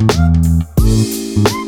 Thank you.